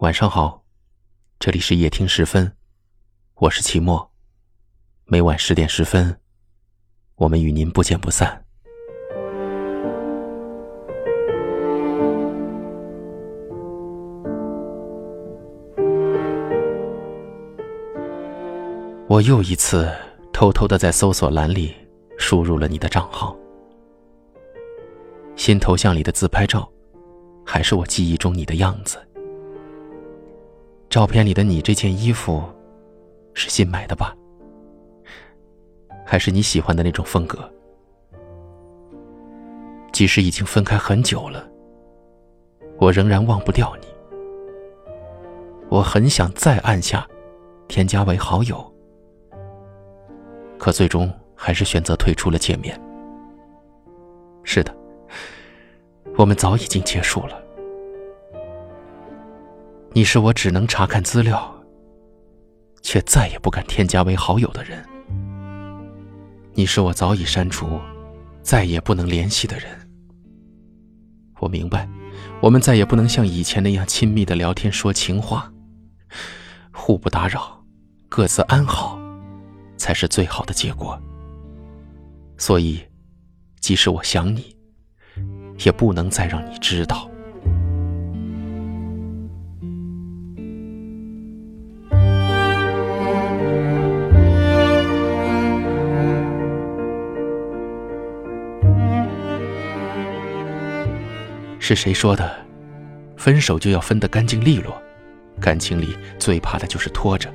晚上好，这里是夜听十分，我是齐墨。每晚十点十分，我们与您不见不散。我又一次偷偷的在搜索栏里输入了你的账号，新头像里的自拍照，还是我记忆中你的样子。照片里的你这件衣服，是新买的吧？还是你喜欢的那种风格？即使已经分开很久了，我仍然忘不掉你。我很想再按下添加为好友，可最终还是选择退出了界面。是的，我们早已经结束了。你是我只能查看资料，却再也不敢添加为好友的人。你是我早已删除，再也不能联系的人。我明白，我们再也不能像以前那样亲密的聊天说情话，互不打扰，各自安好，才是最好的结果。所以，即使我想你，也不能再让你知道。是谁说的？分手就要分得干净利落，感情里最怕的就是拖着。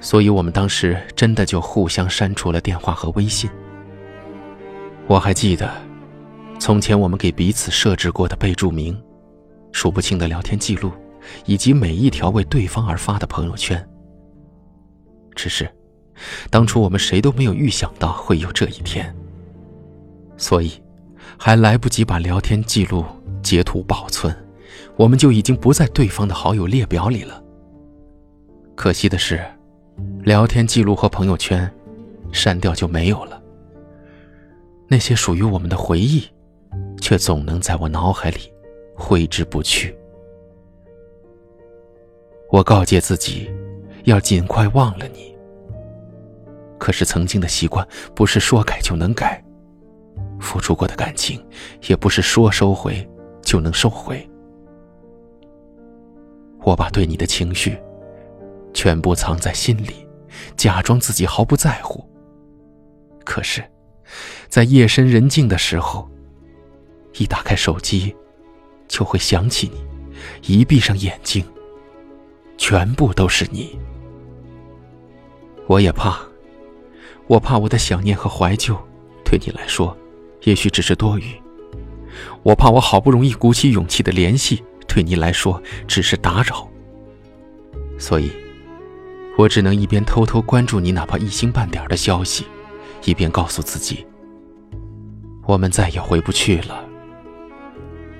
所以我们当时真的就互相删除了电话和微信。我还记得，从前我们给彼此设置过的备注名，数不清的聊天记录，以及每一条为对方而发的朋友圈。只是，当初我们谁都没有预想到会有这一天。所以。还来不及把聊天记录截图保存，我们就已经不在对方的好友列表里了。可惜的是，聊天记录和朋友圈删掉就没有了。那些属于我们的回忆，却总能在我脑海里挥之不去。我告诫自己，要尽快忘了你。可是曾经的习惯，不是说改就能改。付出过的感情，也不是说收回就能收回。我把对你的情绪全部藏在心里，假装自己毫不在乎。可是，在夜深人静的时候，一打开手机，就会想起你；一闭上眼睛，全部都是你。我也怕，我怕我的想念和怀旧，对你来说。也许只是多余，我怕我好不容易鼓起勇气的联系，对你来说只是打扰。所以，我只能一边偷偷关注你哪怕一星半点的消息，一边告诉自己，我们再也回不去了。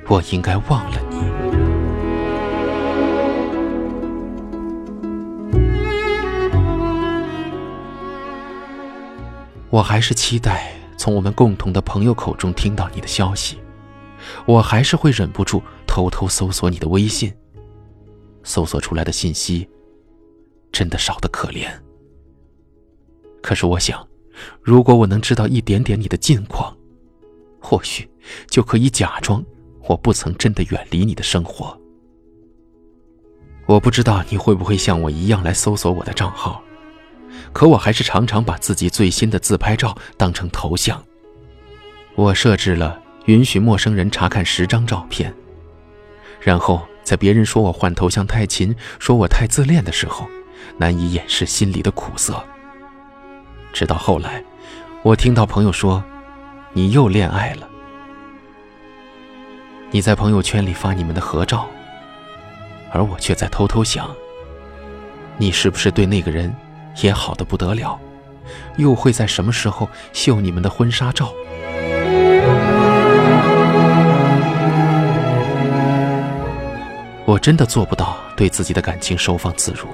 我应该忘了你。我还是期待。从我们共同的朋友口中听到你的消息，我还是会忍不住偷偷搜索你的微信。搜索出来的信息，真的少得可怜。可是我想，如果我能知道一点点你的近况，或许就可以假装我不曾真的远离你的生活。我不知道你会不会像我一样来搜索我的账号。可我还是常常把自己最新的自拍照当成头像。我设置了允许陌生人查看十张照片，然后在别人说我换头像太勤、说我太自恋的时候，难以掩饰心里的苦涩。直到后来，我听到朋友说，你又恋爱了。你在朋友圈里发你们的合照，而我却在偷偷想，你是不是对那个人？也好的不得了，又会在什么时候秀你们的婚纱照？我真的做不到对自己的感情收放自如。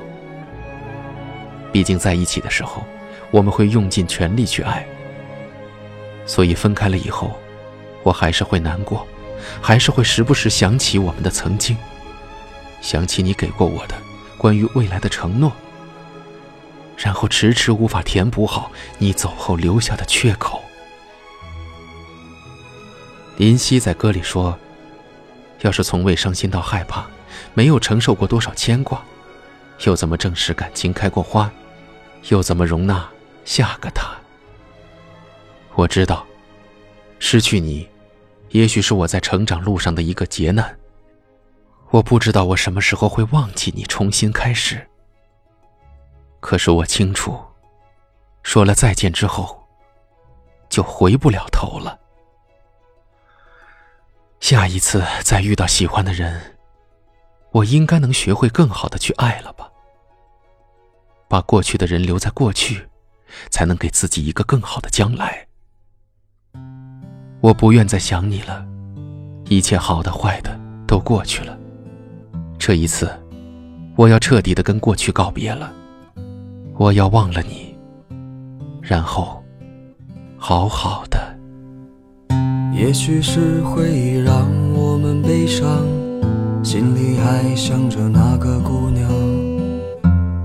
毕竟在一起的时候，我们会用尽全力去爱，所以分开了以后，我还是会难过，还是会时不时想起我们的曾经。想起你给过我的关于未来的承诺，然后迟迟无法填补好你走后留下的缺口。林夕在歌里说：“要是从未伤心到害怕，没有承受过多少牵挂，又怎么证实感情开过花？又怎么容纳下个他？”我知道，失去你，也许是我在成长路上的一个劫难。我不知道我什么时候会忘记你，重新开始。可是我清楚，说了再见之后，就回不了头了。下一次再遇到喜欢的人，我应该能学会更好的去爱了吧？把过去的人留在过去，才能给自己一个更好的将来。我不愿再想你了，一切好的坏的都过去了。这一次，我要彻底的跟过去告别了。我要忘了你，然后好好的。也许是回忆让我们悲伤，心里还想着那个姑娘。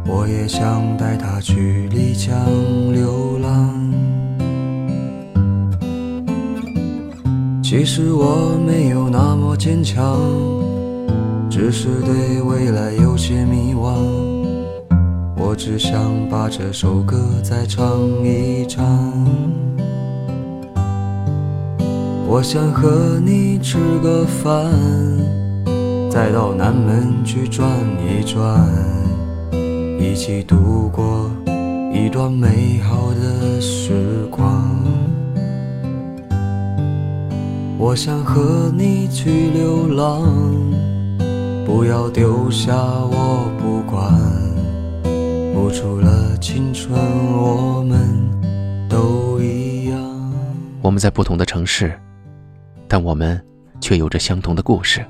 我也想带她去丽江流浪。其实我没有那么坚强。只是对未来有些迷惘，我只想把这首歌再唱一唱。我想和你吃个饭，再到南门去转一转，一起度过一段美好的时光。我想和你去流浪。不要丢下我不管，付出了青春，我们都一样。我们在不同的城市，但我们却有着相同的故事。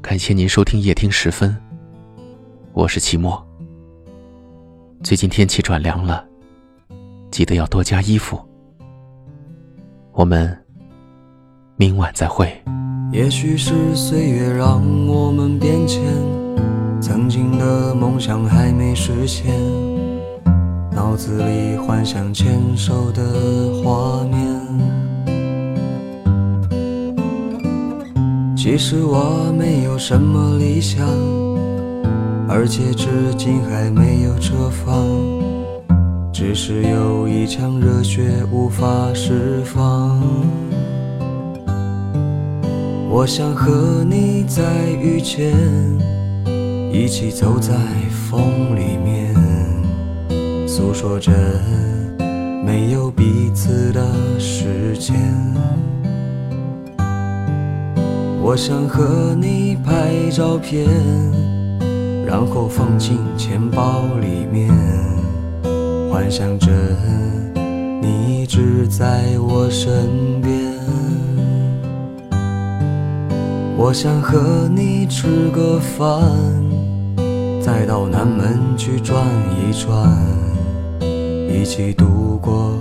感谢您收听夜听时分，我是齐墨。最近天气转凉了，记得要多加衣服。我们明晚再会。也许是岁月让我们变迁，曾经的梦想还没实现，脑子里幻想牵手的画面。其实我没有什么理想，而且至今还没有车房，只是有一腔热血无法释放。我想和你再遇见，一起走在风里面，诉说着没有彼此的时间。我想和你拍照片，然后放进钱包里面，幻想着你一直在我身边。我想和你吃个饭，再到南门去转一转，一起度过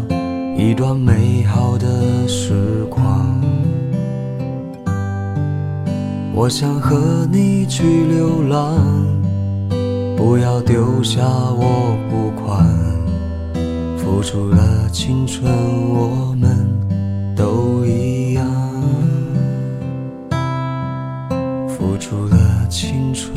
一段美好的时光。我想和你去流浪，不要丢下我不管，付出了青春，我们都一样。付出了青春。